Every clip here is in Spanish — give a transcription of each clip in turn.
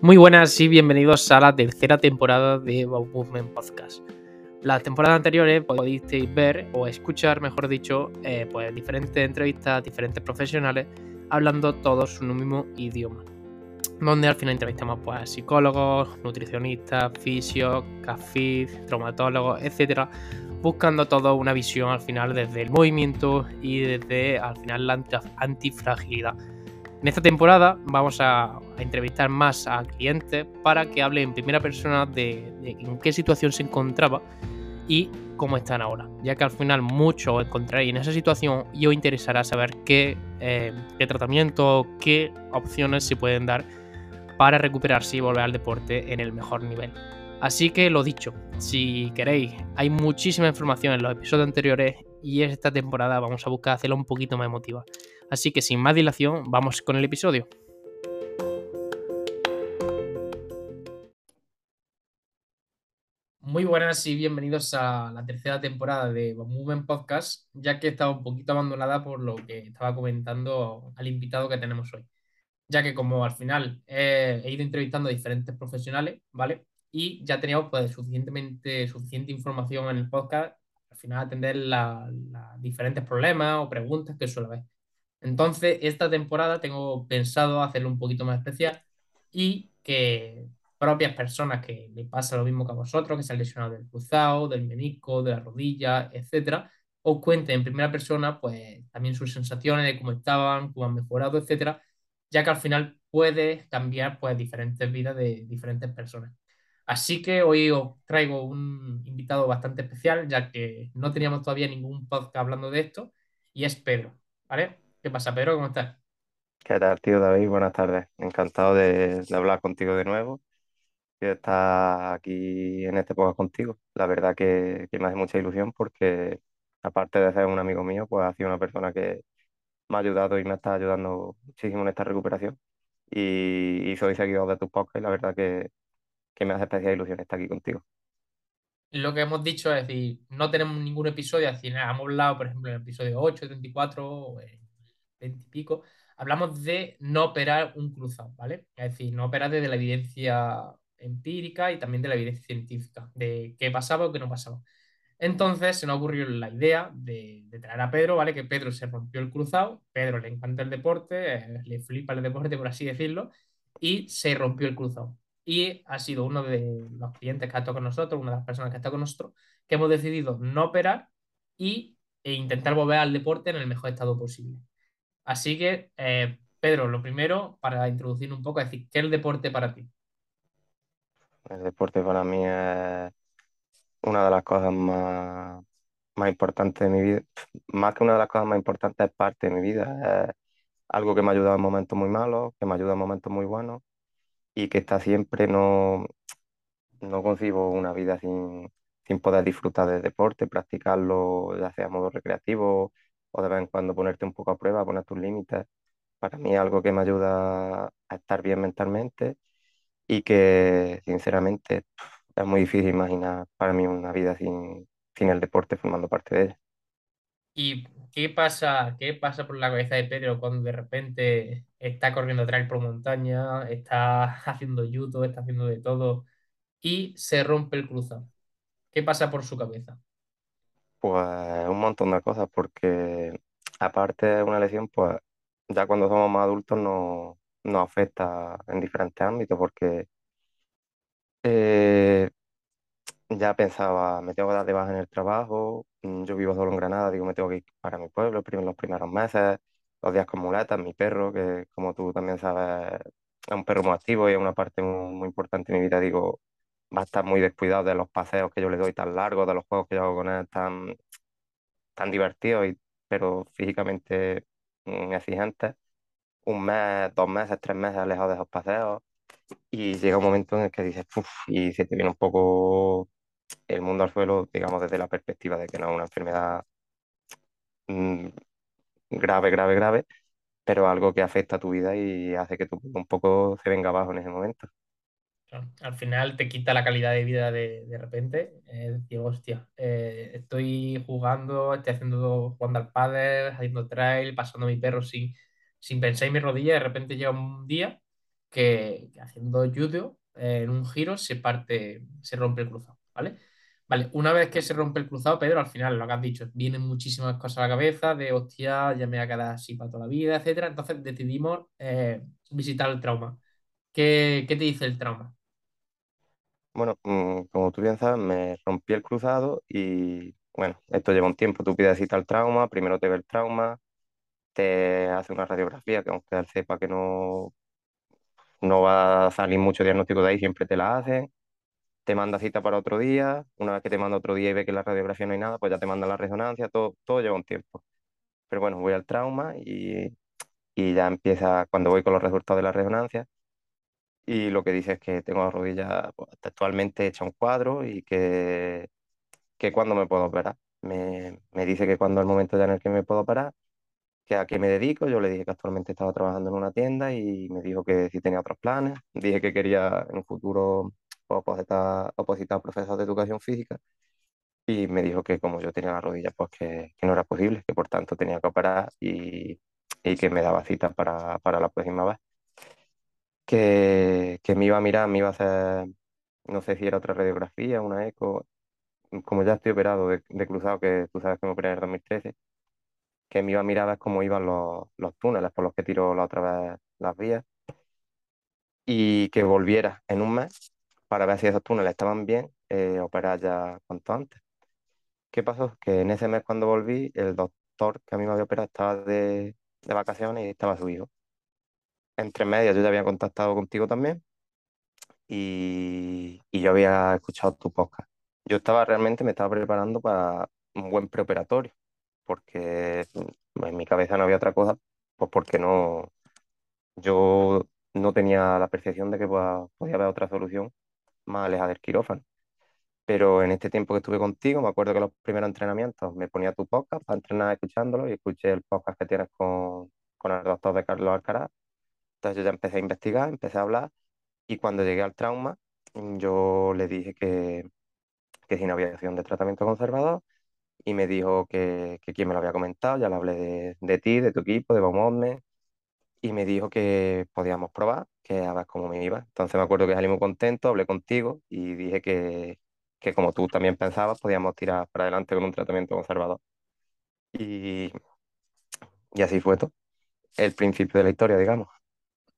Muy buenas y bienvenidos a la tercera temporada de Bob Movement Podcast. Las temporadas anteriores podisteis ver o escuchar, mejor dicho, eh, pues diferentes entrevistas diferentes profesionales hablando todos un mismo idioma. Donde al final entrevistamos pues, a psicólogos, nutricionistas, fisios, cafés, traumatólogos, etcétera, buscando todo una visión al final desde el movimiento y desde al final la antifragilidad en esta temporada vamos a, entrevistar más a clientes para que hablen en primera persona de, en qué situación se encontraba y cómo están ahora, ya que al final mucho encontraréis en esa situación y os interesará saber qué, eh, qué tratamiento, qué opciones se pueden dar para recuperarse y volver al deporte en el mejor nivel. Así que lo dicho, si queréis, hay muchísima información en los episodios anteriores y esta temporada vamos a buscar hacerla un poquito más emotiva. Así que sin más dilación, vamos con el episodio. Muy buenas y bienvenidos a la tercera temporada de Movement Podcast, ya que estaba un poquito abandonada por lo que estaba comentando al invitado que tenemos hoy. Ya que como al final he ido entrevistando a diferentes profesionales, ¿vale? Y ya teníamos pues suficientemente, suficiente información en el podcast al final atender los diferentes problemas o preguntas que suele haber. Entonces, esta temporada tengo pensado hacerlo un poquito más especial y que propias personas que le pasa lo mismo que a vosotros, que se han lesionado del cruzado, del menisco, de la rodilla, etcétera, os cuenten en primera persona, pues también sus sensaciones de cómo estaban, cómo han mejorado, etcétera, ya que al final puede cambiar pues diferentes vidas de diferentes personas. Así que hoy os traigo un invitado bastante especial, ya que no teníamos todavía ningún podcast hablando de esto, y es Pedro, ¿vale? ¿Qué pasa, Pedro? ¿Cómo estás? ¿Qué tal, tío David? Buenas tardes. Encantado de, hablar contigo de nuevo y de estar aquí en este podcast contigo. La verdad que, me hace mucha ilusión porque, aparte de ser un amigo mío, pues ha sido una persona que me ha ayudado y me está ayudando muchísimo en esta recuperación. Y, soy seguidor de tus podcasts y la verdad que, que me hace especial ilusión estar aquí contigo lo que hemos dicho es decir, no tenemos ningún episodio, así hemos hablado, por ejemplo, en el episodio 8, 34 o 20 y pico, hablamos de no operar un cruzado, ¿vale? Es decir, no operar desde la evidencia empírica y también de la evidencia científica, de qué pasaba o qué no pasaba. Entonces se nos ocurrió la idea de, traer a Pedro, ¿vale? Que Pedro se rompió el cruzado, Pedro le encanta el deporte, eh, le flipa el deporte, por así decirlo, y se rompió el cruzado. Y ha sido uno de los clientes que ha estado con nosotros, una de las personas que ha estado con nosotros, que hemos decidido no operar y, e intentar volver al deporte en el mejor estado posible. Así que, eh, Pedro, lo primero, para introducir un poco, es decir, ¿qué es el deporte para ti? El deporte para mí es una de las cosas más, más importantes de mi vida. Más que una de las cosas más importantes, es parte de mi vida. Es algo que me ha ayudado en momentos muy malos, que me ayuda en momentos muy buenos y que está siempre, no, no concibo una vida sin, sin poder disfrutar del deporte, practicarlo ya sea a modo recreativo o de vez en cuando ponerte un poco a prueba, poner tus límites. Para mí es algo que me ayuda a estar bien mentalmente y que sinceramente es muy difícil imaginar para mí una vida sin, sin el deporte formando parte de ella. ¿Y qué pasa, qué pasa por la cabeza de Pedro cuando de repente está corriendo trail por montaña, está haciendo judo, está haciendo de todo y se rompe el cruzado? ¿Qué pasa por su cabeza? Pues un montón de cosas, porque aparte de una lesión, pues ya cuando somos más adultos nos, nos afecta en diferentes ámbitos, porque eh, ya pensaba, me tengo que dar de baja en el trabajo, mm, yo vivo solo en Granada, digo, me tengo que ir para mi pueblo los primeros meses, los días con muletas, mi perro, que como tú también sabes, es un perro muy activo y es una parte muy, muy importante de mi vida, digo, va a estar muy descuidado de los paseos que yo le doy tan largos, de los juegos que yo hago con él tan, tan divertidos, y, pero físicamente mm, exigentes. Un mes, dos meses, tres meses alejado de esos paseos. Y llega un momento en el que dices, uff, y se te viene un poco el mundo al suelo, digamos, desde la perspectiva de que no es una enfermedad mm, grave, grave, grave, pero algo que afecta a tu vida y hace que tu un poco se venga abajo en ese momento. Al final te quita la calidad de vida de, de repente. Es decir, hostia, eh, estoy jugando, estoy haciendo, jugando al pádel, haciendo trail, pasando mi perro sin, sin pensar en mi rodilla. De repente llega un día que, que haciendo judo eh, en un giro se parte, se rompe el cruzado, ¿vale? Vale, una vez que se rompe el cruzado, Pedro, al final, lo que has dicho, vienen muchísimas cosas a la cabeza de, hostia, ya me voy a quedar así para toda la vida, etcétera. Entonces decidimos eh, visitar el trauma. ¿Qué, qué te dice el trauma? Bueno, mm, como tú bien sabes, me rompí el cruzado y bueno, esto lleva un tiempo. Tú pides cita al trauma, primero te ve el trauma, te hace una radiografía que aunque él sepa que no, no va a salir mucho diagnóstico de ahí, siempre te la hacen. Te manda cita para otro día. Una vez que te manda otro día y ve que la radiografía no hay nada, pues ya te manda la resonancia. Todo, todo lleva un tiempo. Pero bueno, voy al trauma y, y ya empieza cuando voy con los resultados de la resonancia. Y lo que dice es que tengo la rodilla pues, textualmente hecha un cuadro y que, que cuándo me puedo operar. Me, me dice que cuando es el momento ya en el que me puedo operar, que a qué me dedico. Yo le dije que actualmente estaba trabajando en una tienda y me dijo que si tenía otros planes. Dije que quería en futuro opositar, opositar a profesor de educación física y me dijo que como yo tenía la rodilla, pues que, que no era posible, que por tanto tenía que operar y, y que me daba cita para, para la próxima vez. Que, que me iba a mirar, me iba a hacer, no sé si era otra radiografía, una eco, como ya estoy operado de, cruzado, que tú sabes que me operé en el 2013 que me iba a mirar a ver cómo iban los, los túneles por los que tiró la otra vez las vías y que volviera en un mes para ver si esos túneles estaban bien, eh, operar ya cuanto antes. ¿Qué pasó? Que en ese mes cuando volví, el doctor que a mí me había operado estaba de, de vacaciones y estaba su hijo. Entre medias yo ya había contactado contigo también y, yo había escuchado tu podcast. Yo estaba realmente, me estaba preparando para un buen preoperatorio porque mm, en mi cabeza no había otra cosa, pues porque no, yo no tenía la percepción de que podía, podía haber otra solución más alejada del quirófano. Pero en este tiempo que estuve contigo, me acuerdo que los primeros entrenamientos me ponía tu podcast para entrenar escuchándolo y escuché el podcast que tienes con, con el doctor de Carlos Alcaraz. Entonces yo ya empecé a investigar, empecé a hablar y cuando llegué al trauma, yo le dije que, que sin aviación de tratamiento conservador y me dijo que, que quién me lo había comentado, ya le hablé de, de ti, de tu equipo, de Baumodme, y me dijo que podíamos probar, que a ver cómo me iba. Entonces me acuerdo que salí muy contento, hablé contigo y dije que, que como tú también pensabas, podíamos tirar para adelante con un tratamiento conservador. Y, y así fue todo, el principio de la historia, digamos.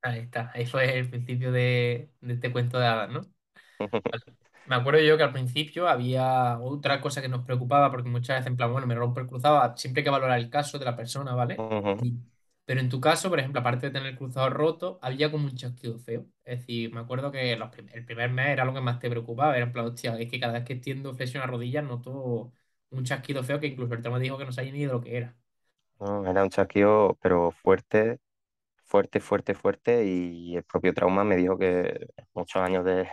Ahí está, ahí fue el principio de, de este cuento de hadas, ¿no? Me acuerdo yo que al principio había otra cosa que nos preocupaba, porque muchas veces, en plan, bueno, me rompo el cruzado, siempre hay que valorar el caso de la persona, ¿vale? Y- pero en tu caso, por ejemplo, aparte de tener el cruzado roto, había como un chasquido feo. Es decir, me acuerdo que los prim- el primer mes era lo que más te preocupaba, era en plan, hostia, es que cada vez que extiendo flexión a rodillas noto un chasquido feo que incluso el tema dijo que no sabía ni de lo que era. No, era un chasquido, pero fuerte, fuerte, fuerte, fuerte, y el propio trauma me dijo que muchos años de,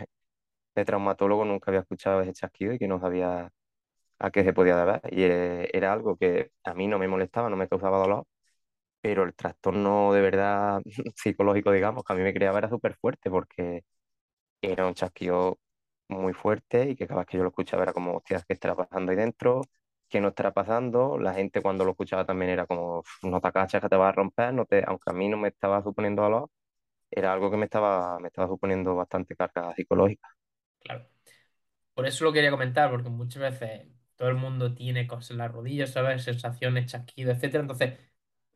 de traumatólogo nunca había escuchado ese chasquido y que no sabía a qué se podía deber. Y eh, era algo que a mí no me molestaba, no me causaba dolor, pero el trastorno de verdad psicológico, digamos, que a mí me creaba era súper fuerte porque era un chasquido muy fuerte y que cada vez que yo lo escuchaba era como, hostias, ¿qué estará pasando ahí dentro? ¿Qué no estará pasando? La gente cuando lo escuchaba también era como, "Uf, no te acachas que te vas a romper, no te... aunque a mí no me estaba suponiendo dolor, era algo que me estaba, me estaba suponiendo bastante carga psicológica. Claro. Por eso lo quería comentar, porque muchas veces todo el mundo tiene cosas en las rodillas, ¿sabes? Sensaciones, chasquidos, etcétera. Entonces,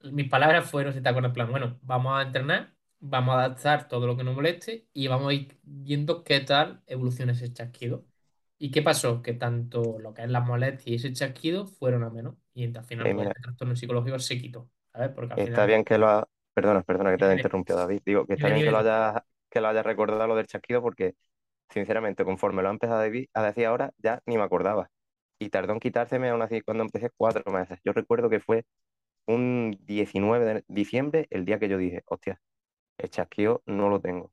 mis palabras fueron, si te acuerdas, plan, bueno, vamos a entrenar, vamos a adaptar todo lo que nos moleste y vamos a ir viendo qué tal evoluciona ese chasquido. ¿Y qué pasó? Que tanto lo que es las molestias y ese chasquido fueron a menos. Y al final, Eh, pues mira, este trastorno psicológico se quitó, ¿sabes? Porque al Está final... bien que lo ha... Perdona, perdona que te haya Dime, interrumpido, David. Digo, que está dime, bien que lo hayas, que lo hayas recordado lo del chasquido porque, sinceramente, conforme lo ha empezado a a decir ahora, ya ni me acordaba. Y tardó en quitárseme aún así cuando empecé cuatro meses. Yo recuerdo que fue un 19 de diciembre el día que yo dije, hostia, el chasquido no lo tengo.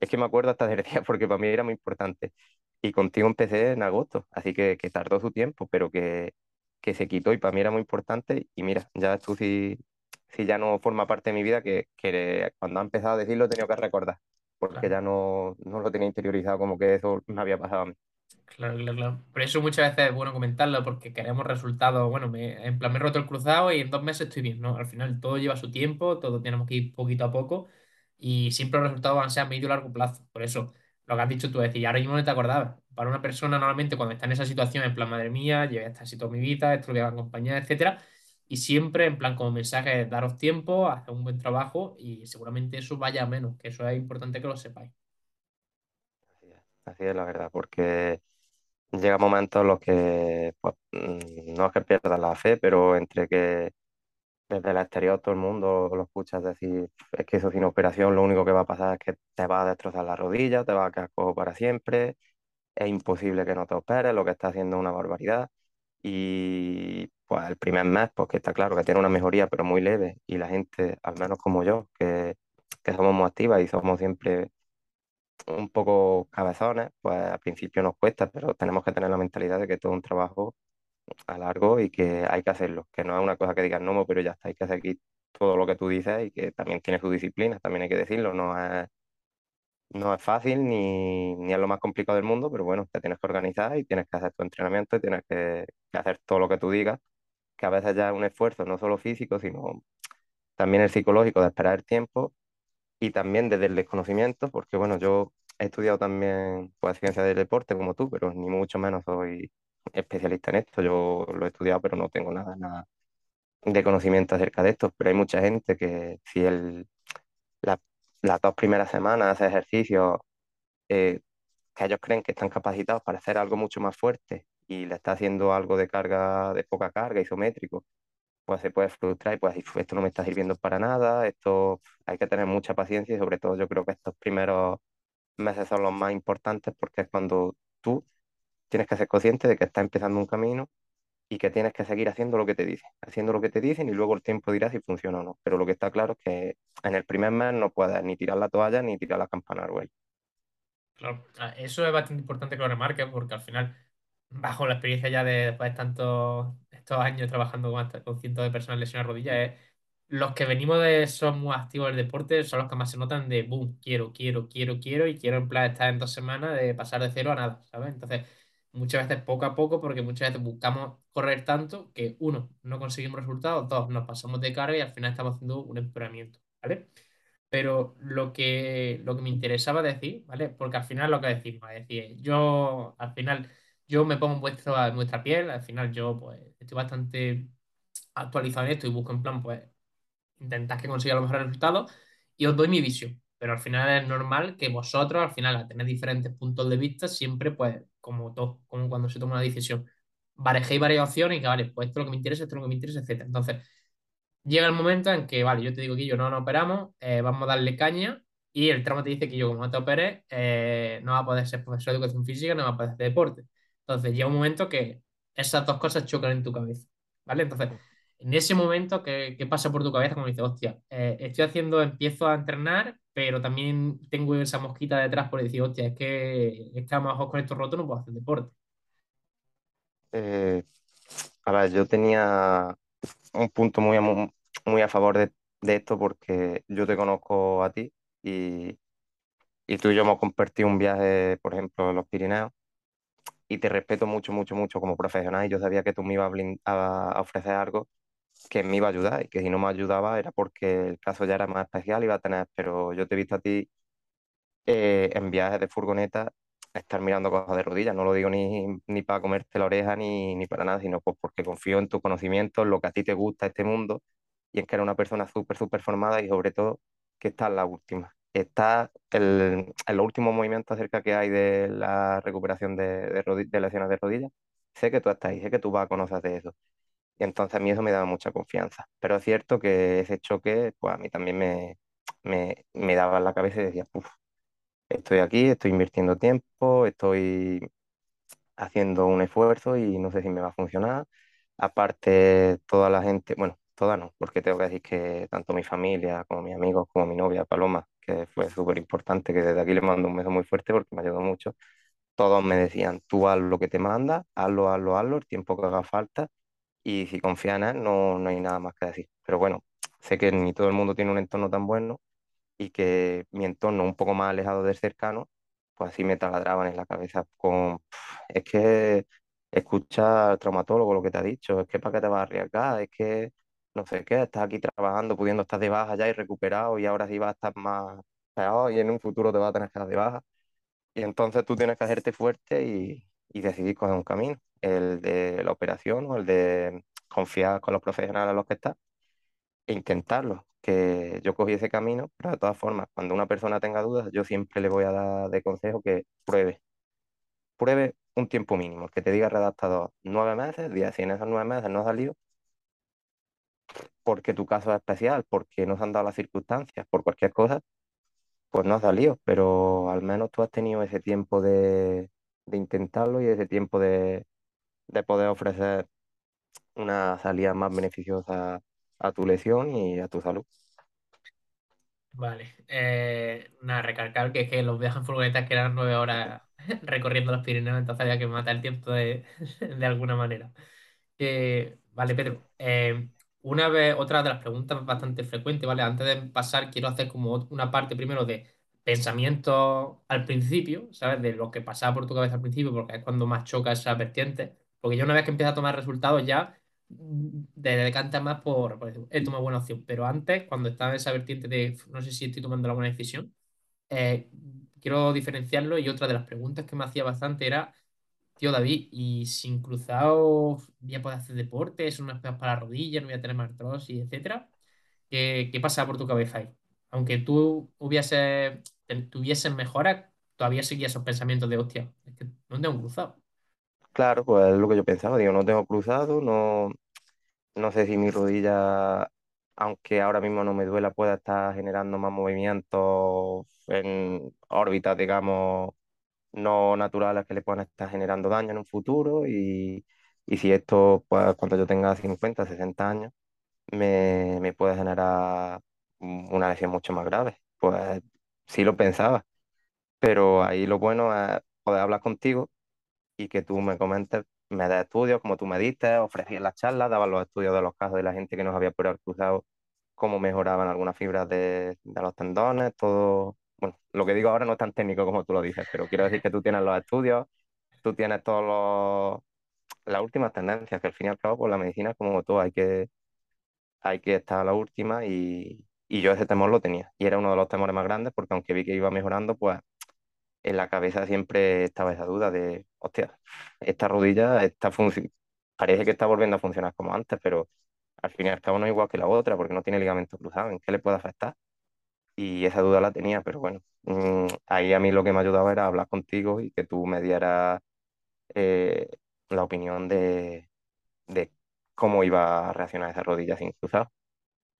Es que me acuerdo hasta del día porque para mí era muy importante. Y contigo empecé en agosto, así que, que tardó su tiempo, pero que, que se quitó y para mí era muy importante. Y mira, ya tú sí, sí ya no forma parte de mi vida, que, que cuando ha empezado a decirlo he tenido que recordar, porque Claro. ya no, no lo tenía interiorizado como que eso me había pasado a mí. Claro, claro, claro. Por eso muchas veces es bueno comentarlo, porque queremos resultados. Bueno, me, en plan, me he roto el cruzado y en dos meses estoy bien, ¿no? Al final todo lleva su tiempo, todo tenemos que ir poquito a poco. y siempre los resultados van a ser a medio y largo plazo. Por eso, lo que has dicho tú, es decir, ahora mismo no te acordabas. Para una persona, normalmente, cuando está en esa situación, en plan, madre mía, llevé hasta así toda mi vida, esto lo voy a acompañar, etcétera. Y siempre, en plan, como mensaje, daros tiempo, hacer un buen trabajo y seguramente eso vaya a menos, que eso es importante que lo sepáis. Así es, así es la verdad, porque llega momentos en los que pues, mm, no es que pierdas la fe, pero entre que desde el exterior todo el mundo lo escuchas decir, es que eso sin operación lo único que va a pasar es que te va a destrozar la rodilla, te va a quedar cojo para siempre, es imposible que no te operes, lo que está haciendo es una barbaridad. Y pues el primer mes, pues que está claro que tiene una mejoría, pero muy leve, y la gente, al menos como yo, que, que somos muy activas y somos siempre un poco cabezones, pues al principio nos cuesta, pero tenemos que tener la mentalidad de que todo un trabajo a largo y que hay que hacerlo, que no es una cosa que digas no, pero ya está, hay que seguir todo lo que tú dices y que también tiene su disciplina, también hay que decirlo, no es, no es fácil ni, ni es lo más complicado del mundo, pero bueno, te tienes que organizar y tienes que hacer tu entrenamiento y tienes que, que hacer todo lo que tú digas, que a veces ya es un esfuerzo no solo físico, sino también el psicológico de esperar el tiempo y también desde el desconocimiento, porque bueno, yo he estudiado también pues, ciencia del deporte como tú, pero ni mucho menos soy especialista en esto. Yo lo he estudiado, pero no tengo nada, nada de conocimiento acerca de esto. Pero hay mucha gente que si el, la- las dos primeras semanas hace ejercicio, eh, que ellos creen que están capacitados para hacer algo mucho más fuerte y le está haciendo algo de carga, de poca carga, isométrico, pues se puede frustrar y pues decir, "Uf, esto no me está sirviendo para nada, esto hay que tener mucha paciencia y sobre todo yo creo que estos primeros meses son los más importantes porque es cuando tú tienes que ser consciente de que estás empezando un camino y que tienes que seguir haciendo lo que te dicen, haciendo lo que te dicen y luego el tiempo dirá si funciona o no. Pero lo que está claro es que en el primer mes no puedes ni tirar la toalla ni tirar la campana al vuelo. Claro, eso es bastante importante que lo remarques porque al final, bajo la experiencia ya de tantos estos años trabajando con, con cientos de personas lesionadas rodillas, es, los que venimos de somos muy activos del deporte son los que más se notan de boom, quiero, quiero, quiero, quiero y quiero en plan estar en dos semanas de pasar de cero a nada, ¿sabes? Entonces, muchas veces poco a poco, porque muchas veces buscamos correr tanto que uno, no conseguimos resultados, dos, nos pasamos de carga y al final estamos haciendo un empeoramiento, ¿vale? Pero lo que, lo que me interesaba decir, ¿vale? Porque al final lo que decimos, es decir, yo al final yo me pongo en vuestra, en vuestra piel, al final yo pues estoy bastante actualizado en esto y busco en plan pues intentar que consiga los mejores resultados y os doy mi visión. Pero al final es normal que vosotros, al final, al tener diferentes puntos de vista, siempre pues como todo, como cuando se toma una decisión, barejéis varias opciones y que vale, pues esto es lo que me interesa, esto es lo que me interesa, etcétera. Entonces, llega el momento en que, vale, yo te digo que yo no nos operamos, eh, vamos a darle caña y el tramo te dice que yo como no te operes, eh, no va a poder ser profesor de educación física, no va a poder hacer deporte. Entonces llega un momento que esas dos cosas chocan en tu cabeza, ¿vale? Entonces, en ese momento, ¿qué, qué pasa por tu cabeza? Como dices, hostia, eh, estoy haciendo, empiezo a entrenar, pero también tengo esa mosquita detrás por decir, hostia, es que, es que a lo con esto roto no puedo hacer deporte. Eh, a ver, yo tenía un punto muy a, mu- muy a favor de, de esto porque yo te conozco a ti y, y tú y yo hemos compartido un viaje, por ejemplo, en los Pirineos y te respeto mucho, mucho, mucho como profesional y yo sabía que tú me ibas a a ofrecer algo que me iba a ayudar y que si no me ayudaba era porque el caso ya era más especial, iba a tener, pero yo te he visto a ti eh, en viajes de furgoneta estar mirando cosas de rodillas, no lo digo ni, ni para comerte la oreja ni, ni para nada, sino pues porque confío en tu conocimiento, en lo que a ti te gusta este mundo y en que eres una persona súper, súper formada y sobre todo que estás en la última. Está el, en los últimos movimientos acerca que hay de la recuperación de, de, de lesiones de rodillas. Sé que tú estás ahí, sé que tú vas a conocer de eso. Y entonces a mí eso me daba mucha confianza. Pero es cierto que ese choque, pues a mí también me, me, me daba en la cabeza y decía, "Uf, estoy aquí, estoy invirtiendo tiempo, estoy haciendo un esfuerzo y no sé si me va a funcionar. Aparte, toda la gente, bueno, toda no, porque tengo que decir que tanto mi familia como mis amigos, como mi novia Paloma, que fue súper importante, que desde aquí le mando un beso muy fuerte porque me ayudó mucho, todos me decían, tú haz lo que te manda, hazlo, hazlo, hazlo, el tiempo que haga falta y si confías en él, no, no hay nada más que decir. Pero bueno, sé que ni todo el mundo tiene un entorno tan bueno y que mi entorno un poco más alejado del cercano, pues así me taladraban en la cabeza con, es que escucha al traumatólogo lo que te ha dicho, es que para qué te vas a arriesgar, es que no sé qué, estás aquí trabajando, pudiendo estar de baja ya y recuperado y ahora sí vas a estar más peor y en un futuro te vas a tener que dar de baja. Y entonces tú tienes que hacerte fuerte y, y decidir coger un camino, el de la operación o el de confiar con los profesionales a los que estás e intentarlo. Que yo cogí ese camino, pero de todas formas, cuando una persona tenga dudas, yo siempre le voy a dar de consejo que pruebe. Pruebe un tiempo mínimo, que te diga redactado nueve meses, diez, si en esos nueve meses no ha salido, porque tu caso es especial, porque no se han dado las circunstancias, por cualquier cosa, pues no ha salido, pero al menos tú has tenido ese tiempo de, de intentarlo y ese tiempo de, de poder ofrecer una salida más beneficiosa a tu lesión y a tu salud. Vale. Eh, nada, recalcar que, que los viajes en furgonetas que eran nueve horas recorriendo los Pirineos, entonces había que matar el tiempo de, de alguna manera. Eh, vale, Pedro. eh, una vez, otra de las preguntas bastante frecuentes, ¿vale? Antes de pasar, quiero hacer como una parte primero de pensamiento al principio, ¿sabes? De lo que pasaba por tu cabeza al principio, porque es cuando más choca esa vertiente. Porque ya una vez que empieza a tomar resultados, ya mm, te decantas más por, por decir, he tomado buena opción. Pero antes, cuando estaba en esa vertiente de no sé si estoy tomando la buena decisión, eh, quiero diferenciarlo. Y otra de las preguntas que me hacía bastante era Tío David, y sin cruzado voy a poder hacer deporte, son unas pegas para la rodilla, no voy a tener más artrosis, etcétera. ¿Qué, qué pasa por tu cabeza ahí? Aunque tú hubiese, tuvieses mejoras, todavía seguías esos pensamientos de hostia, es que no tengo cruzado. Claro, pues es lo que yo pensaba, digo, no tengo cruzado, no, no sé si mi rodilla, aunque ahora mismo no me duela, pueda estar generando más movimientos en órbitas, digamos, no naturales que le puedan estar generando daño en un futuro y, y si esto, pues cuando yo tenga 50 60 años, me, me puede generar una lesión mucho más grave. Pues sí lo pensaba, pero ahí lo bueno es poder hablar contigo y que tú me comentes, me des estudios como tú me diste, ofrecías las charlas, dabas los estudios de los casos de la gente que nos había por haber cruzado, cómo mejoraban algunas fibras de, de los tendones, todo. Bueno, lo que digo ahora no es tan técnico como tú lo dices, pero quiero decir que tú tienes los estudios, tú tienes todos los, las últimas tendencias, que al fin y al cabo, pues la medicina como todo, hay que, hay que estar a la última y, y yo ese temor lo tenía. Y era uno de los temores más grandes porque aunque vi que iba mejorando, pues en la cabeza siempre estaba esa duda de, hostia, esta rodilla está parece que está volviendo a funcionar como antes, pero al fin y al igual que la otra porque no tiene ligamento cruzado, ¿en qué le puede afectar? Y esa duda la tenía, pero bueno, mm, ahí a mí lo que me ayudaba era hablar contigo y que tú me dieras eh, la opinión de, de cómo iba a reaccionar esa rodilla sin cruzado.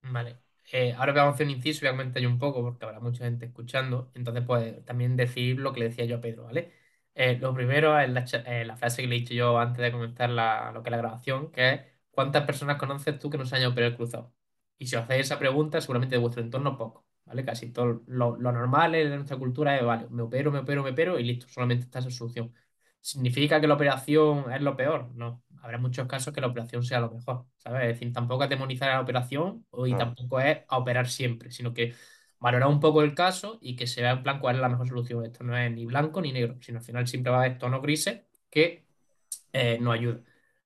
Vale. Eh, ahora vamos a hacer un inciso, voy a comentar yo un poco, porque habrá mucha gente escuchando. Entonces, pues también decir lo que le decía yo a Pedro, ¿vale? Eh, lo primero es eh, la frase que le he dicho yo antes de comenzar la- lo que la grabación, que es ¿cuántas personas conoces tú que no se hayan operado el cruzado? Y si os hacéis esa pregunta, seguramente de vuestro entorno poco, ¿vale? Casi todo lo, lo normal en nuestra cultura es, vale, me opero, me opero, me opero y listo, solamente está esa solución. ¿Significa que la operación es lo peor? No. Habrá muchos casos que la operación sea lo mejor, ¿sabes? Es decir, tampoco es demonizar a la operación y tampoco es a operar siempre, sino que valorar un poco el caso y que se vea en plan cuál es la mejor solución. Esto no es ni blanco ni negro, sino al final siempre va a haber tonos grises que eh, nos ayuda.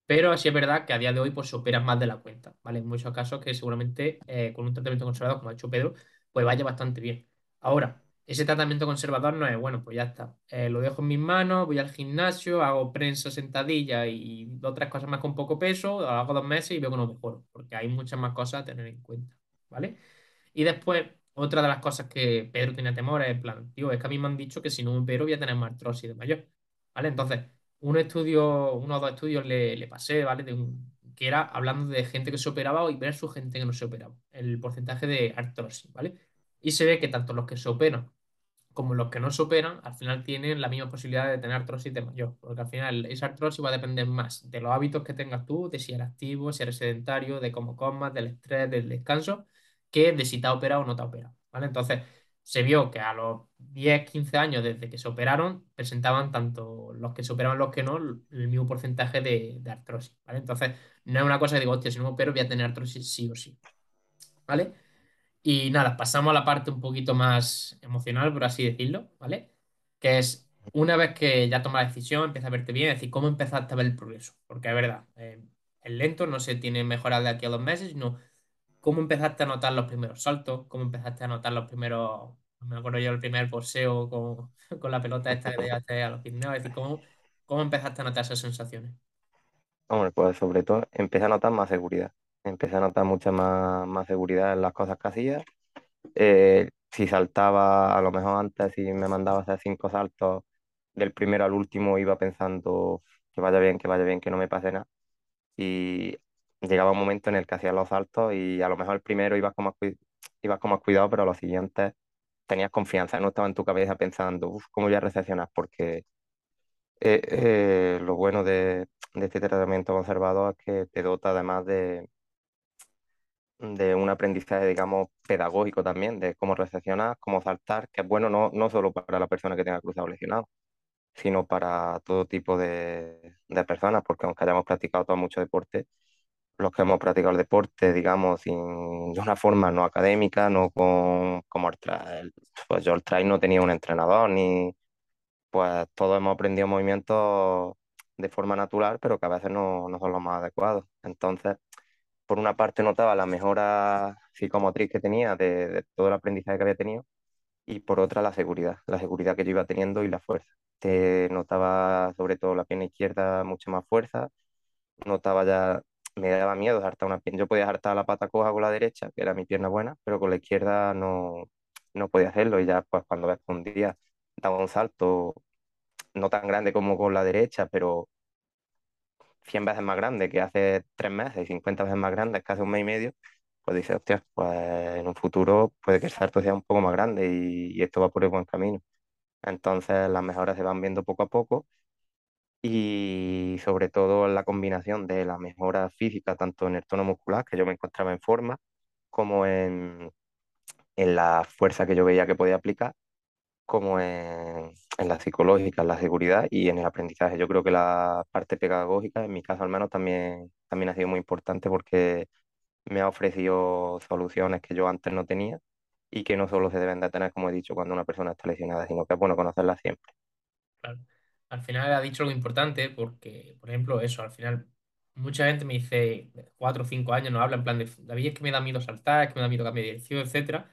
Pero sí es verdad que a día de hoy pues, se opera más de la cuenta, ¿vale? En muchos casos que seguramente eh, con un tratamiento conservador, como ha hecho Pedro, pues vaya bastante bien. Ahora, ese tratamiento conservador no es, bueno, pues ya está. Eh, lo dejo en mis manos, voy al gimnasio, hago prensa, sentadilla y otras cosas más con poco peso, lo hago dos meses y veo que no mejoro, porque hay muchas más cosas a tener en cuenta, ¿vale? Y después, otra de las cosas que Pedro tenía temor es, en plan, tío, es que a mí me han dicho que si no me opero voy a tener más artrosis de mayor, ¿vale? Entonces, un estudio, uno o dos estudios le, le pasé, ¿vale? Que era hablando de gente que se operaba y versus gente que no se operaba, el porcentaje de artrosis, ¿vale? Y se ve que tanto los que se operan como los que no se operan, al final tienen la misma posibilidad de tener artrosis de mayor, porque al final esa artrosis va a depender más de los hábitos que tengas tú, de si eres activo, si eres sedentario, de cómo comas, del estrés, del descanso, que de si te ha operado o no te ha operado, ¿vale? Entonces, se vio que a los 10 15 años desde que se operaron, presentaban tanto los que se operaban los que no, el mismo porcentaje de, de artrosis, ¿vale? Entonces, no es una cosa que digo, hostia, si no me opero voy a tener artrosis sí o sí, ¿vale? Y nada, pasamos a la parte un poquito más emocional, por así decirlo, ¿vale? Que es una vez que ya tomas la decisión, empiezas a verte bien, es decir, cómo empezaste a ver el progreso. Porque es verdad, eh, es lento, no se tiene mejorado de aquí a dos meses, sino ¿Cómo empezaste a notar los primeros saltos? ¿Cómo empezaste a notar los primeros, me acuerdo yo el primer poseo con, con la pelota esta que te llevaste a los Pirineos? Es decir, ¿cómo, cómo empezaste a notar esas sensaciones? Hombre, pues sobre todo empecé a notar más seguridad. Empecé a notar mucha más, más seguridad en las cosas que hacía. Eh, si saltaba, a lo mejor antes, si me mandaba hacer cinco saltos, del primero al último iba pensando que vaya bien, que vaya bien, que no me pase nada. Y llegaba un momento en el que hacía los saltos y a lo mejor el primero ibas como, ibas como cuidado, pero los siguientes tenías confianza, no estaba en tu cabeza pensando, uff, ¿cómo voy a recepcionar? Porque eh, eh, lo bueno de, de este tratamiento conservador es que te dota además de, de un aprendizaje, digamos, pedagógico también, de cómo recepcionar, cómo saltar, que es bueno no, no solo para la persona que tenga cruzado lesionado, sino para todo tipo de, de personas, porque aunque hayamos practicado todo mucho deporte, los que hemos practicado el deporte, digamos, sin, de una forma no académica, no con, como el trail, pues yo el trail no tenía un entrenador, ni, pues todos hemos aprendido movimientos de forma natural, pero que a veces no, no son los más adecuados. Entonces, por una parte notaba la mejora psicomotriz que tenía de, de todo el aprendizaje que había tenido, y por otra la seguridad, la seguridad que yo iba teniendo y la fuerza. Te notaba sobre todo la pierna izquierda mucha más fuerza, notaba ya, me daba miedo hartar una pierna. Yo podía hartar la pata coja con la derecha, que era mi pierna buena, pero con la izquierda no, no podía hacerlo y ya pues cuando ves que un día daba un salto no tan grande como con la derecha, pero 100 veces más grande que hace tres meses y 50 veces más grande que hace un mes y medio, pues dices, hostia, pues en un futuro puede que el salto sea un poco más grande y, esto va por el buen camino. Entonces las mejoras se van viendo poco a poco y sobre todo la combinación de la mejora física, tanto en el tono muscular, que yo me encontraba en forma, como en, en la fuerza que yo veía que podía aplicar, como en, en la psicológica, en la seguridad y en el aprendizaje. Yo creo que la parte pedagógica, en mi caso al menos, también, también ha sido muy importante porque me ha ofrecido soluciones que yo antes no tenía y que no solo se deben de tener, como he dicho, cuando una persona está lesionada, sino que es bueno conocerla siempre. Claro. Al final ha dicho algo importante porque, por ejemplo, eso, al final mucha gente me dice, cuatro o cinco años, no habla en plan de, David, es que me da miedo saltar, es que me da miedo cambiar de dirección, etcétera.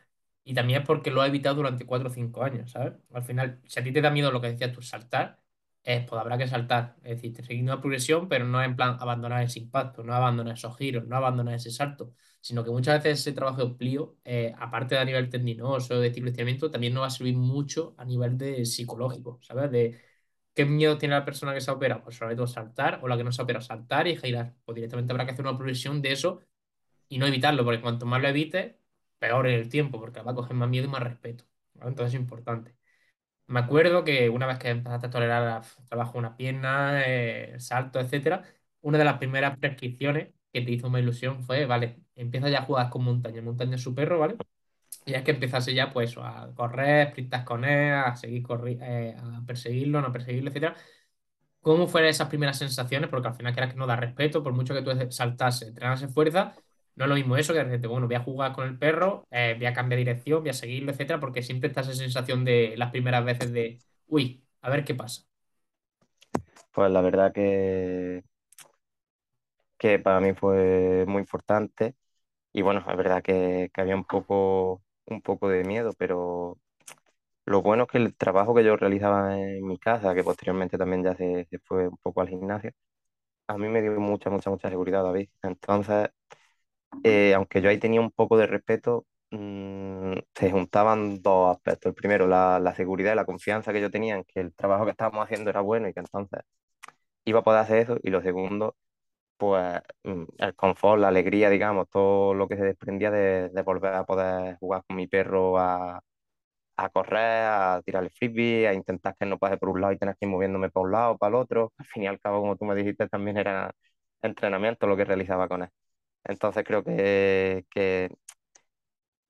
Y también es porque lo ha evitado durante cuatro o cinco años, ¿sabes? Al final, si a ti te da miedo lo que decías tú, saltar, eh, pues habrá que saltar. Es decir, seguir una progresión, pero no en plan abandonar ese impacto, no abandonar esos giros, no abandonar ese salto, sino que muchas veces ese trabajo de plío, eh, aparte de a nivel tendinoso, de estiramiento, también nos va a servir mucho a nivel de psicológico, ¿sabes? De ¿Qué miedo tiene la persona que se opera? Pues sobre todo saltar, o la que no se opera, saltar y girar. Pues directamente habrá que hacer una progresión de eso y no evitarlo, porque cuanto más lo evites, peor en el tiempo, porque va a coger más miedo y más respeto. ¿vale? Entonces es importante. Me acuerdo que una vez que empezaste a tolerar el trabajo una pierna, eh, salto, etcétera, una de las primeras prescripciones que te hizo una ilusión fue, vale, empieza ya a jugar con montaña. Montaña es su perro, ¿vale? Y es que empezase ya, pues, a correr, sprintas con él, a seguir eh, a perseguirlo, no perseguirlo, etcétera. ¿Cómo fueron esas primeras sensaciones? Porque al final quieras que no da respeto, por mucho que tú saltase, entrenase fuerza, no es lo mismo eso que de repente, bueno, voy a jugar con el perro, eh, voy a cambiar de dirección, voy a seguirlo, etcétera, porque siempre está esa sensación de las primeras veces de, uy, a ver qué pasa. Pues la verdad que, que para mí fue muy importante y bueno, es verdad que, que había un poco, un poco de miedo, pero lo bueno es que el trabajo que yo realizaba en mi casa, que posteriormente también ya se, se fue un poco al gimnasio, a mí me dio mucha, mucha, mucha seguridad, David. Entonces, eh, aunque yo ahí tenía un poco de respeto, mm, se juntaban dos aspectos. El primero, la, la seguridad y la confianza que yo tenía en que el trabajo que estábamos haciendo era bueno y que entonces iba a poder hacer eso. Y lo segundo, pues mm, el confort, la alegría, digamos, todo lo que se desprendía de, volver a poder jugar con mi perro a, a correr, a tirar el frisbee, a intentar que no pase por un lado y tener que ir moviéndome para un lado, para el otro. Al fin y al cabo, como tú me dijiste, también era entrenamiento lo que realizaba con él. Entonces creo que, que,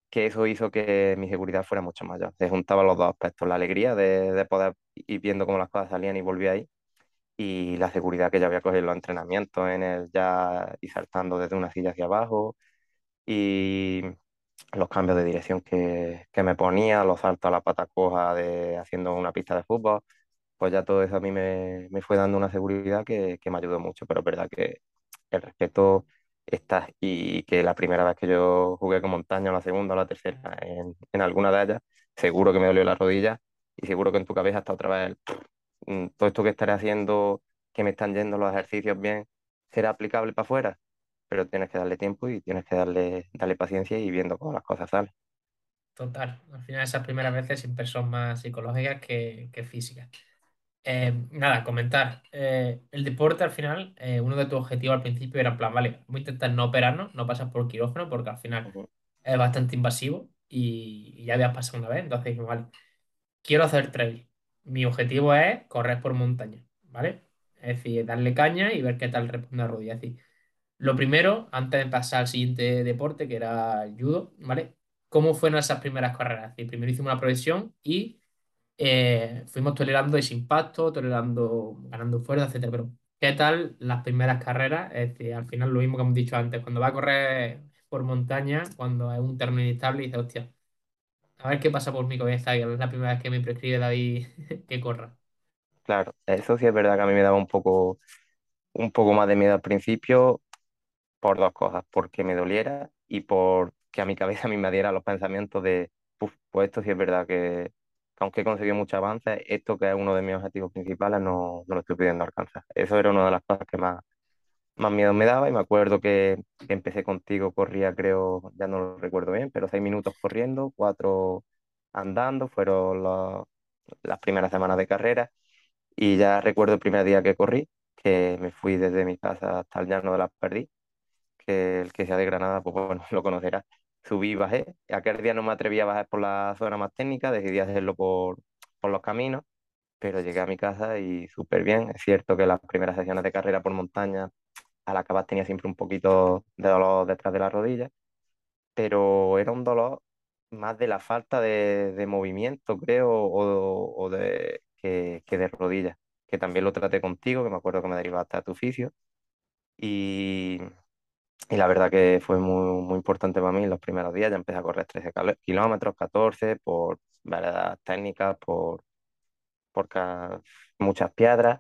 que eso hizo que mi seguridad fuera mucho mayor. Se juntaban los dos aspectos, la alegría de, de poder ir viendo cómo las cosas salían y volvía ahí, y la seguridad que ya había cogido en los entrenamientos, en el ya ir saltando desde una silla hacia abajo, y los cambios de dirección que, que me ponía, los saltos a la pata coja de haciendo una pista de fútbol, pues ya todo eso a mí me, me fue dando una seguridad que, que me ayudó mucho, pero es verdad que el respeto estás y que la primera vez que yo jugué con montaña, o la segunda o la tercera, en, en alguna de ellas, seguro que me dolió la rodilla y seguro que en tu cabeza está otra vez mm, todo esto que estaré haciendo, que me están yendo los ejercicios bien, será aplicable para afuera, pero tienes que darle tiempo y tienes que darle, darle paciencia y viendo cómo las cosas salen. Total, al final esas primeras veces siempre son más psicológicas que, que físicas. Eh, nada, comentar. Eh, el deporte al final, eh, uno de tus objetivos al principio era en plan, vale, vamos a intentar no operarnos, no pasar por quirófano, porque al final es bastante invasivo y, y ya habías pasado una vez, entonces dijimos, vale, quiero hacer trail. Mi objetivo es correr por montaña, ¿vale? Es decir, darle caña y ver qué tal responde la rodilla. Es decir, lo primero, antes de pasar al siguiente deporte, que era el judo, ¿vale? ¿Cómo fueron esas primeras carreras? Es decir, primero hicimos una progresión y eh, fuimos tolerando ese impacto, tolerando, ganando fuerza, etcétera. Pero, ¿qué tal las primeras carreras? Es decir, al final lo mismo que hemos dicho antes, cuando va a correr por montaña, cuando es un terreno inestable, dice, hostia, a ver qué pasa por mi cabeza, que es la primera vez que me prescribe David que corra. Claro, eso sí es verdad que a mí me daba un poco, un poco más de miedo al principio por dos cosas, porque me doliera y porque a mi cabeza me invadiera los pensamientos de, "Uf, pues esto sí es verdad que aunque he conseguido muchos avances, esto que es uno de mis objetivos principales no, no lo estoy pudiendo alcanzar. Eso era una de las cosas que más, más miedo me daba y me acuerdo que, empecé contigo, corría creo, ya no lo recuerdo bien, pero seis minutos corriendo, cuatro andando, fueron los- las primeras semanas de carrera y ya recuerdo el primer día que corrí, que me fui desde mi casa hasta el Llano de las Perdí que el que sea de Granada, pues bueno, lo conocerá. Subí y bajé. Aquel día no me atreví a bajar por la zona más técnica, decidí hacerlo por, por los caminos, pero llegué a mi casa y súper bien. Es cierto que las primeras sesiones de carrera por montaña, al acabar tenía siempre un poquito de dolor detrás de la rodilla, pero era un dolor más de la falta de, de movimiento, creo, o, o de, que, que de rodillas, que también lo traté contigo, que me acuerdo que me derivaste a tu fisio. Y, y la verdad que fue muy, muy importante para mí los primeros días. Ya empecé a correr 13 calo- kilómetros, 14 por veredas técnicas, por, por muchas piedras,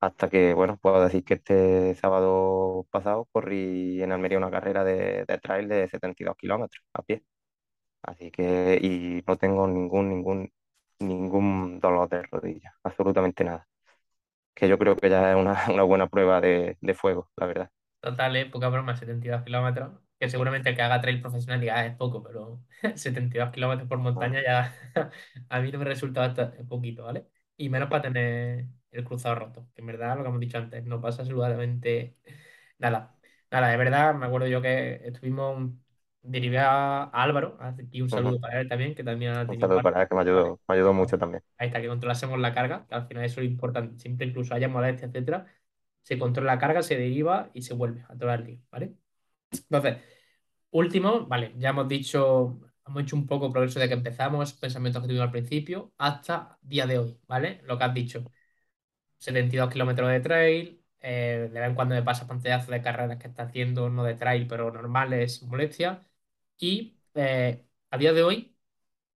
hasta que, bueno, puedo decir que este sábado pasado corrí en Almería una carrera de, de trail de 72 kilómetros a pie. Así que, y no tengo ningún, ningún, ningún dolor de rodilla, absolutamente nada. Que yo creo que ya es una, una buena prueba de, de fuego, la verdad. Total, ¿eh? Poca broma, 72 kilómetros. Que seguramente el que haga trail profesional diga, "Ah, es poco, pero 72 kilómetros por montaña ya a mí no me resulta poquito, ¿vale? Y menos para tener el cruzado roto, que en verdad, lo que hemos dicho antes, no pasa absolutamente nada. Nada, de verdad, me acuerdo yo que estuvimos, derivé a, Álvaro, aquí un saludo para él también, que también ha Un tenido saludo parte. para él que me ayudó, me ayudó mucho también. Ahí está, que controlásemos la carga, que al final eso es importante. Siempre incluso haya molestia, etcétera, se controla la carga, se deriva y se vuelve a todo el lío, ¿vale? Entonces, último, vale, ya hemos dicho, hemos hecho un poco progreso de que empezamos, pensamientos que tuvimos al principio, hasta día de hoy, ¿vale? Lo que has dicho, 72 kilómetros de trail, eh, de vez en cuando me pasa pantallazo de carreras que está haciendo, no de trail, pero normales, molestia. Y eh, a día de hoy,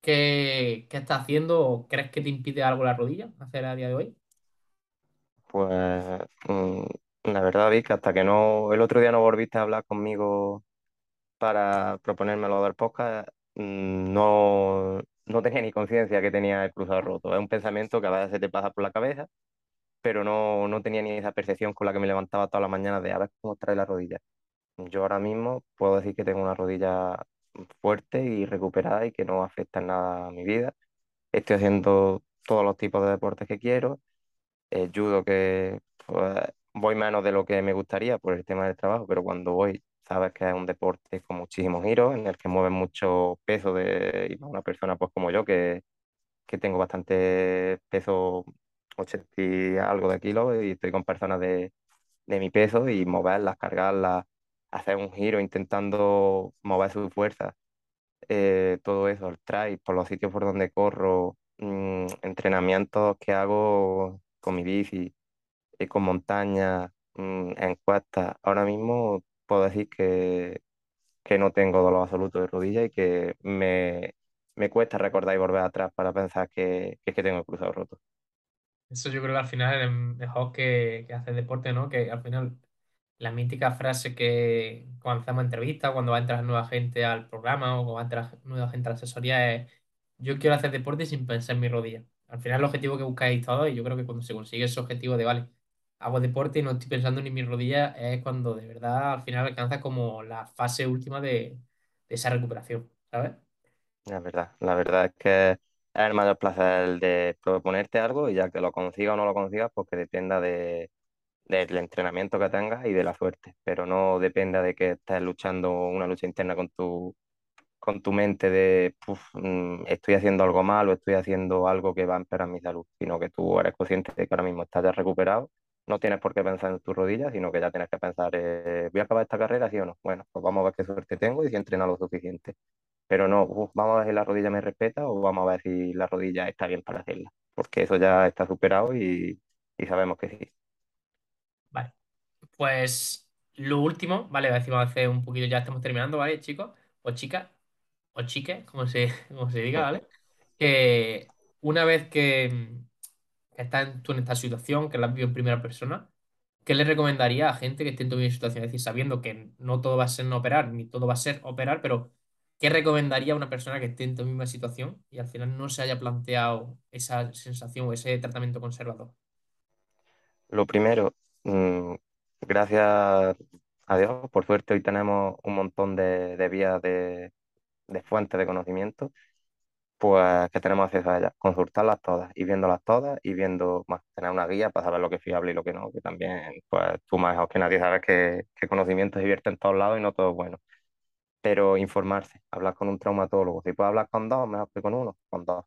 ¿qué, qué haciendo crees que te impide algo la rodilla hacer a día de hoy? Pues mm, la verdad, Vic, hasta que no, el otro día no volviste a hablar conmigo para proponerme lo del podcast, mm, no, no tenía ni conciencia que tenía el cruzado roto. Es un pensamiento que a veces se te pasa por la cabeza, pero no, no tenía ni esa percepción con la que me levantaba todas las mañanas de a ver cómo trae la rodilla. Yo ahora mismo puedo decir que tengo una rodilla fuerte y recuperada y que no afecta en nada a mi vida. Estoy haciendo todos los tipos de deportes que quiero el judo que pues, voy menos de lo que me gustaría por el tema del trabajo, pero cuando voy, sabes que es un deporte con muchísimos giros, en el que mueven mucho peso de una persona pues como yo, que, que tengo bastante peso, 80 y algo de kilos, y estoy con personas de, de mi peso y moverlas, cargarlas, hacer un giro intentando mover su fuerza, eh, todo eso, el trail, por los sitios por donde corro, mm, entrenamientos que hago con mi bici y con montaña, mm, en cuestas. Ahora mismo puedo decir que, que no tengo dolor absoluto de rodilla y que me, me cuesta recordar y volver atrás para pensar que, que es que tengo el cruzado roto. Eso yo creo que al final es mejor que, que hacer deporte, ¿no? Que al final La mítica frase que cuando hacemos entrevistas, cuando va a entrar nueva gente al programa o cuando va a entrar nueva gente a la asesoría es yo quiero hacer deporte sin pensar en mi rodilla. Al final el objetivo que buscáis todos y yo creo que cuando se consigue ese objetivo de vale, hago deporte y no estoy pensando ni en mi rodilla es cuando de verdad al final alcanza como la fase última de, esa recuperación, ¿sabes? La verdad, la verdad es que es el mayor placer el de proponerte algo y ya que lo consigas o no lo consigas, pues que dependa de, del entrenamiento que tengas y de la suerte, pero no dependa de que estés luchando una lucha interna con tu, con tu mente de "Puf, mm, estoy haciendo algo mal o estoy haciendo algo que va a empeorar mi salud, sino que tú eres consciente de que ahora mismo estás ya recuperado, no tienes por qué pensar en tus rodillas, sino que ya tienes que pensar, eh, ¿voy a acabar esta carrera, sí o no? Bueno, pues vamos a ver qué suerte tengo y si entreno lo suficiente. Pero no, "Uf, vamos a ver si la rodilla me respeta o vamos a ver si la rodilla está bien para hacerla, porque eso ya está superado y, y sabemos que sí. Vale. Pues lo último, vale, decimos hace un poquito ya estamos terminando, ¿vale, chicos? O chicas, o chiques, como se, como se diga, ¿vale? Que una vez que, que estás en- tú en esta situación, que la has vivido en primera persona, ¿qué le recomendaría a gente que esté en tu misma situación? Es decir, sabiendo que no todo va a ser no operar, ni todo va a ser operar, pero ¿qué recomendaría a una persona que esté en tu misma situación y al final no se haya planteado esa sensación o ese tratamiento conservador? Lo primero, mm, gracias a Dios, por suerte hoy tenemos un montón de, de vías de, de fuentes de conocimiento, pues que tenemos acceso a ellas, consultarlas todas y viéndolas todas y viendo más, tener una guía para saber lo que es fiable y lo que no, que también, pues tú mejor que nadie sabes que, que conocimiento se en todos lados y no todo es bueno. Pero informarse, hablar con un traumatólogo, si puedes hablar con dos, mejor que con uno, con dos.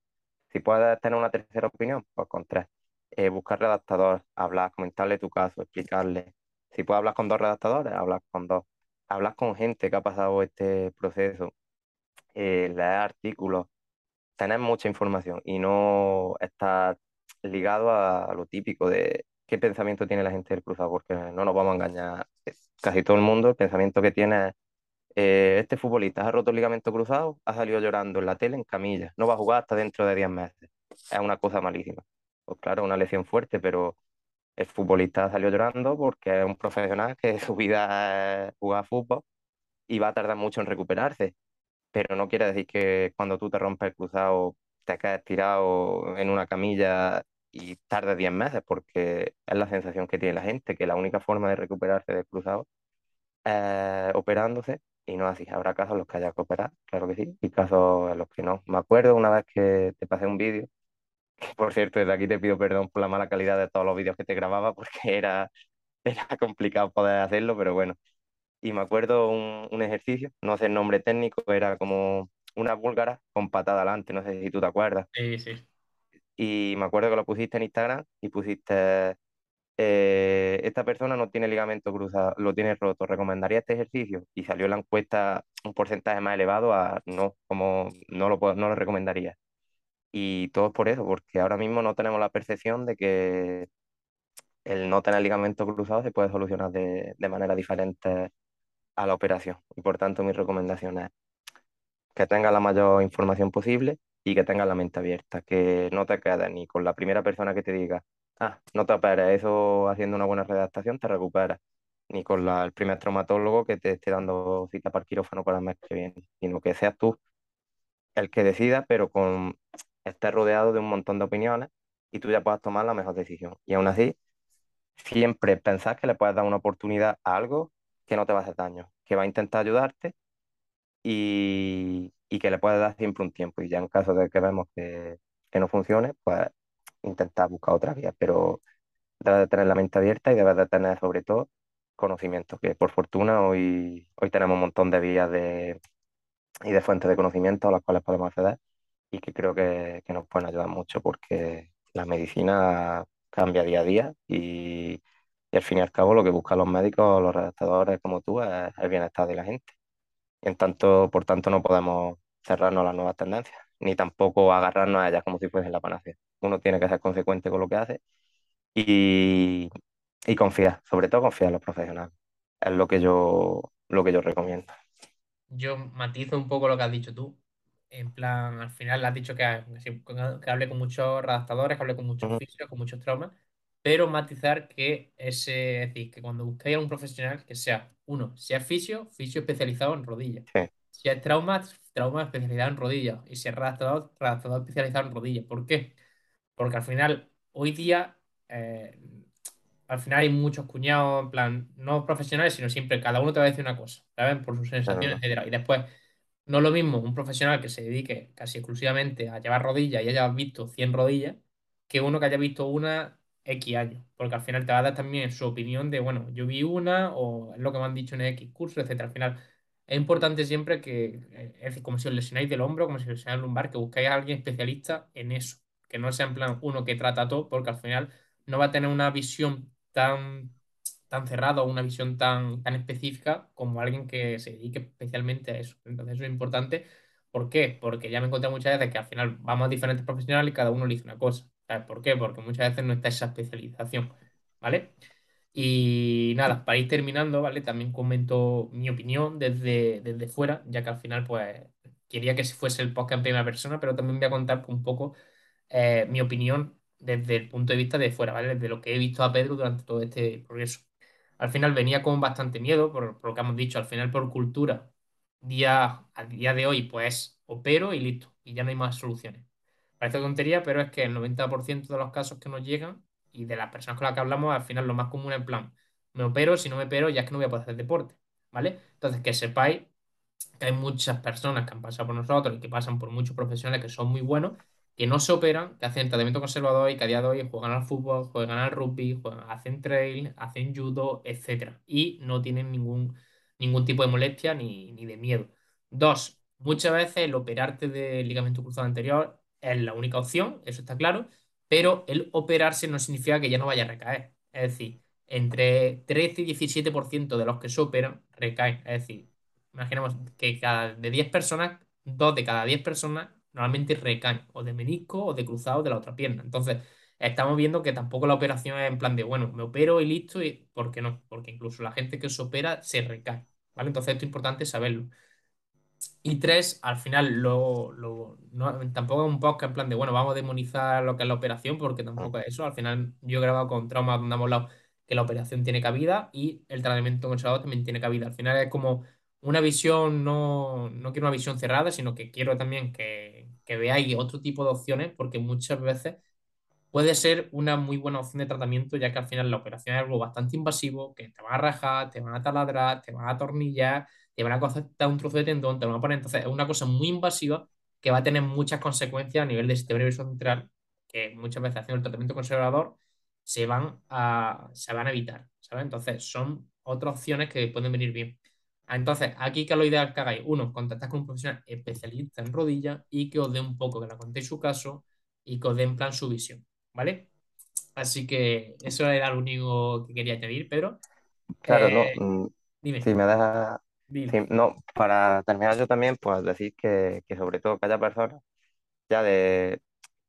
Si puedes tener una tercera opinión, pues con tres. Eh, buscar redactador, hablar, comentarle tu caso, explicarle. Si puedes hablar con dos redactadores, hablar con dos. Hablar con gente que ha pasado este proceso, eh, leer artículos, tener mucha información y no estar ligado a, lo típico de qué pensamiento tiene la gente del cruzado, porque no nos vamos a engañar. Casi todo el mundo, el pensamiento que tiene es eh, este futbolista ha roto el ligamento cruzado, ha salido llorando en la tele en camilla, no va a jugar hasta dentro de 10 meses. Es una cosa malísima. Pues claro, una lesión fuerte, pero el futbolista salió llorando porque es un profesional que su vida es jugar fútbol y va a tardar mucho en recuperarse. Pero no quiere decir que cuando tú te rompes el cruzado te quedes tirado en una camilla y tardes 10 meses, porque es la sensación que tiene la gente, que la única forma de recuperarse del cruzado eh, operándose y no así. Habrá casos en los que haya que operar, claro que sí, y casos en los que no. Me acuerdo una vez que te pasé un vídeo, que por cierto, desde aquí te pido perdón por la mala calidad de todos los vídeos que te grababa porque era, era complicado poder hacerlo, pero bueno. Y me acuerdo un, un ejercicio, no sé el nombre técnico, era como una búlgara con patada adelante, no sé si tú te acuerdas. Sí, sí. Y me acuerdo que lo pusiste en Instagram y pusiste eh, esta persona no tiene ligamento cruzado, lo tiene roto, ¿recomendaría este ejercicio? Y salió la encuesta un porcentaje más elevado a no, como no lo, puedo- no lo recomendaría. Y todo es por eso, porque ahora mismo no tenemos la percepción de que el no tener ligamento cruzado se puede solucionar de, de manera diferente a la operación. Y por tanto, mi recomendación es que tengas la mayor información posible y que tengas la mente abierta, que no te quedes ni con la primera persona que te diga, ah, no te operes, eso haciendo una buena redactación te recuperas, ni con la- el primer traumatólogo que te esté dando cita para el quirófano para el mes que viene, sino que seas tú el que decida, pero con estés rodeado de un montón de opiniones y tú ya puedas tomar la mejor decisión. Y aún así, siempre pensar que le puedes dar una oportunidad a algo que no te va a hacer daño, que va a intentar ayudarte y, y que le puedes dar siempre un tiempo. Y ya en caso de que vemos que, que no funcione, pues intentar buscar otra vía. Pero debes de tener la mente abierta y debes de tener sobre todo conocimiento, que por fortuna hoy, hoy tenemos un montón de vías de, y de fuentes de conocimiento a las cuales podemos acceder y que creo que, que nos pueden ayudar mucho porque la medicina cambia día a día y, y al fin y al cabo lo que buscan los médicos, los redactadores como tú, es el bienestar de la gente. Y en tanto, por tanto, no podemos cerrarnos a las nuevas tendencias, ni tampoco agarrarnos a ellas como si fuesen la panacea. Uno tiene que ser consecuente con lo que hace y, y confiar, sobre todo confiar en los profesionales. Es lo que yo, lo que yo recomiendo. Yo matizo un poco lo que has dicho tú. En plan, al final has dicho que, que, hable con muchos redactadores, que hable con muchos Ujú, fisios, con muchos traumas. Pero matizar que ese, es decir, que cuando busquéis a un profesional que sea, uno, si es fisio, fisio especializado en rodillas. Sí, Si es trauma, trauma especializado en rodillas. Y si es redactador, redactador especializado en rodillas. ¿Por qué? Porque al final, hoy día, eh, al final hay muchos cuñados, en plan, no profesionales, sino siempre cada uno te va a decir una cosa, ¿saben? Por sus es sensaciones, verdad. etcétera. Y después, no es lo mismo un profesional que se dedique casi exclusivamente a llevar rodillas y haya visto 100 rodillas que uno que haya visto una X años. Porque al final te va a dar también su opinión de, bueno, yo vi una o es lo que me han dicho en X curso, etcétera. Al final es importante siempre que, eh, es decir, como si os lesionáis del hombro, como si os lesionáis el lumbar, que buscáis a alguien especialista en eso. Que no sea en plan uno que trata todo, porque al final no va a tener una visión tan tan cerrado, una visión tan, tan específica como alguien que se dedique especialmente a eso. Entonces eso es importante. ¿Por qué? Porque ya me encontré muchas veces que al final vamos a diferentes profesionales y cada uno le dice una cosa. ¿Sabes por qué? Porque muchas veces no está esa especialización. ¿Vale? Y nada, para ir terminando, ¿vale? También comento mi opinión desde, desde fuera, ya que al final, pues, quería que fuese el podcast en primera persona, pero también voy a contar un poco eh, mi opinión desde el punto de vista de fuera, ¿vale? Desde lo que he visto a Pedro durante todo este progreso. Al final venía con bastante miedo, por, por lo que hemos dicho, al final por cultura, día, a día de hoy, pues opero y listo, y ya no hay más soluciones. Parece tontería, pero es que el 90% de los casos que nos llegan y de las personas con las que hablamos, al final lo más común es en plan, me opero, si no me opero, ya es que no voy a poder hacer deporte, ¿vale? Entonces, que sepáis que hay muchas personas que han pasado por nosotros y que pasan por muchos profesionales que son muy buenos, que no se operan, que hacen tratamiento conservador y que a día de hoy juegan al fútbol, juegan al rugby, hacen trail, hacen judo, etcétera, y no tienen ningún, ningún tipo de molestia ni, ni de miedo. Dos, muchas veces el operarte del ligamento cruzado anterior es la única opción, eso está claro, pero el operarse no significa que ya no vaya a recaer. Es decir, entre 13 y 17% de los que se operan recaen. Es decir, imaginemos que cada, de 10 personas, dos de cada 10 personas normalmente recaen o de menisco o de cruzado de la otra pierna. Entonces, estamos viendo que tampoco la operación es en plan de, bueno, me opero y listo, y ¿por qué no? Porque incluso la gente que se opera se recae, ¿vale? Entonces, esto es importante saberlo. Y tres, al final, lo, lo- no, tampoco es un podcast en plan de, bueno, vamos a demonizar lo que es la operación, porque tampoco es eso. Al final, yo he grabado con Trauma donde hemos hablado que la operación tiene cabida y el tratamiento conservador también tiene cabida. Al final es como una visión, no, no quiero una visión cerrada, sino que quiero también que, que veáis otro tipo de opciones, porque muchas veces puede ser una muy buena opción de tratamiento, ya que al final la operación es algo bastante invasivo, que te van a rajar, te van a taladrar, te van a atornillar, te van a cortar un trozo de tendón, te lo van a poner. Entonces, es una cosa muy invasiva que va a tener muchas consecuencias a nivel del sistema nervioso central, que muchas veces haciendo el tratamiento conservador se van a, se van a evitar, ¿sabes? Entonces, son otras opciones que pueden venir bien. Entonces, aquí que lo ideal que hagáis, uno, contactar con un profesional especialista en rodillas y que os dé un poco, que le contéis su caso y que os dé en plan su visión. ¿vale? Así que eso era lo único que quería añadir, Pedro. Claro, Eh, no. mm, dime, Si me dejas, no, para terminar yo también, pues decir que, que sobre todo que haya personas ya de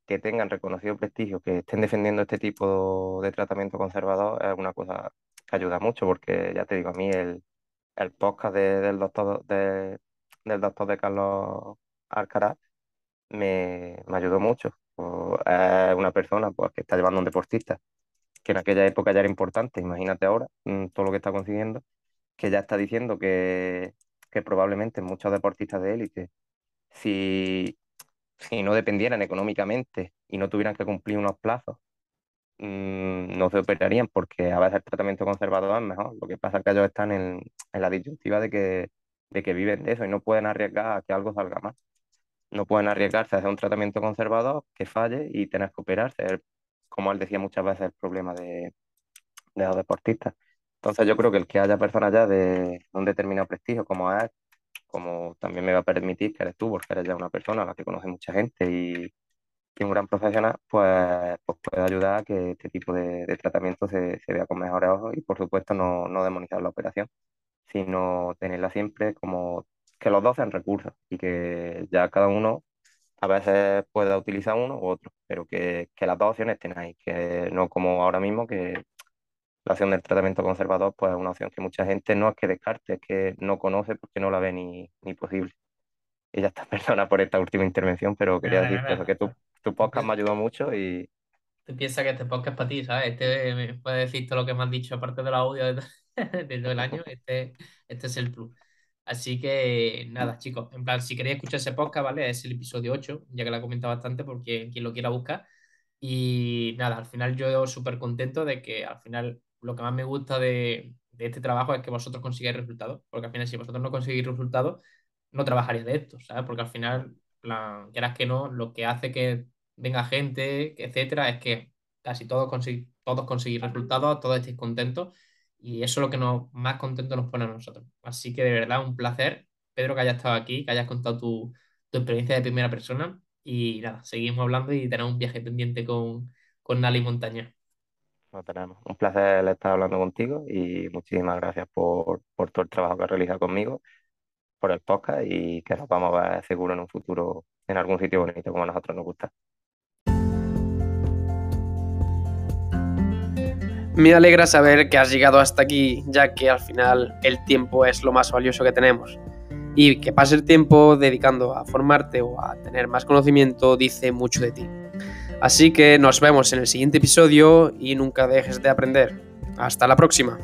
que tengan reconocido prestigio, que estén defendiendo este tipo de tratamiento conservador, es una cosa que ayuda mucho, porque ya te digo, a mí el, el podcast de- del doctor de, del doctor de Carlos Alcaraz me, me ayudó mucho. O, es una persona pues, que está llevando un deportista, que en aquella época ya era importante, imagínate ahora mm, todo lo que está consiguiendo, que ya está diciendo que, que probablemente muchos deportistas de élite, si, si no dependieran económicamente y no tuvieran que cumplir unos plazos, mm, no se operarían porque a veces el tratamiento conservador es mejor. Lo que pasa es que ellos están en, en la disyuntiva de que, de que viven de eso y no pueden arriesgar a que algo salga mal. No pueden arriesgarse a hacer un tratamiento conservador que falle y tener que operarse. Como él decía muchas veces, el problema de, de los deportistas. Entonces yo creo que el que haya personas ya de un determinado prestigio como es, como también me va a permitir que eres tú, porque eres ya una persona a la que conoce mucha gente y, y un gran profesional, pues, pues puede ayudar a que este tipo de, de tratamiento se, se vea con mejores ojos y por supuesto no, no demonizar la operación, sino tenerla siempre como que los dos sean recursos y que ya cada uno a veces pueda utilizar uno u otro, pero que, que las dos opciones estén ahí, que no como ahora mismo que la opción del tratamiento conservador pues es una opción que mucha gente no es que descarte, es que no conoce porque no la ve ni, ni posible. Y ya está, perdona por esta última intervención, pero quería Nada, decirte eso, nada. que tu, tu podcast me ayudó mucho y, Tú piensas que este podcast es para ti, ¿sabes? Este me puede decir todo lo que me has dicho aparte del audio de, de todo el año. Este, este es el plus. Así que nada, chicos. En plan, si queréis escuchar ese podcast, ¿vale? Es el episodio 8, ya que lo he comentado bastante porque quien lo quiera buscar. Y nada, al final yo súper contento de que al final lo que más me gusta de, de este trabajo es que vosotros consigáis resultados. Porque al final, si vosotros no conseguís resultados, no trabajaría de esto, ¿sabes? Porque al final, plan, quieras que no, lo que hace que venga gente, etcétera, es que casi todos, consiguen todos conseguir resultados, todos estéis contentos y eso es lo que nos, más contentos nos pone a nosotros. Así que de verdad, un placer, Pedro, que hayas estado aquí, que hayas contado tu, tu experiencia de primera persona y nada, seguimos hablando y tenemos un viaje pendiente con, con Nali Montaña. Lo tenemos. Un placer estar hablando contigo y muchísimas gracias por, por todo el trabajo que has realizado conmigo por el podcast y que nos vamos a ver seguro en un futuro en algún sitio bonito como a nosotros nos gusta. Me alegra saber que has llegado hasta aquí, ya que al final el tiempo es lo más valioso que tenemos. Y que pase el tiempo dedicando a formarte o a tener más conocimiento dice mucho de ti. Así que nos vemos en el siguiente episodio y nunca dejes de aprender. Hasta la próxima.